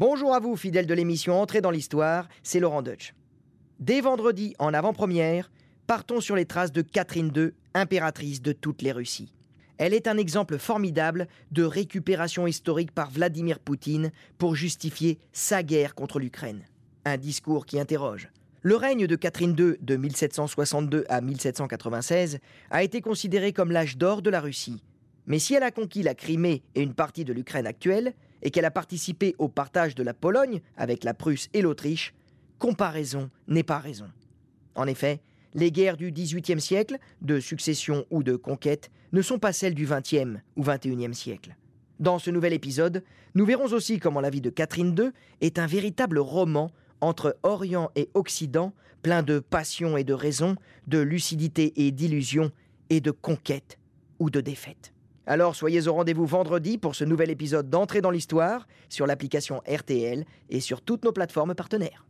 Bonjour à vous, fidèles de l'émission Entrée dans l'Histoire, c'est Laurent Deutsch. Dès vendredi, en avant-première, partons sur les traces de Catherine II, impératrice de toutes les Russies. Elle est un exemple formidable de récupération historique par Vladimir Poutine pour justifier sa guerre contre l'Ukraine. Un discours qui interroge. Le règne de Catherine II de 1762 à 1796 a été considéré comme l'âge d'or de la Russie. Mais si elle a conquis la Crimée et une partie de l'Ukraine actuelle, et qu'elle a participé au partage de la Pologne avec la Prusse et l'Autriche, comparaison n'est pas raison. En effet, les guerres du XVIIIe siècle, de succession ou de conquête, ne sont pas celles du XXe ou XXIe siècle. Dans ce nouvel épisode, nous verrons aussi comment la vie de Catherine II est un véritable roman entre Orient et Occident, plein de passion et de raison, de lucidité et d'illusion, et de conquête ou de défaite. Alors soyez au rendez-vous vendredi pour ce nouvel épisode d'entrée dans l'histoire sur l'application RTL et sur toutes nos plateformes partenaires.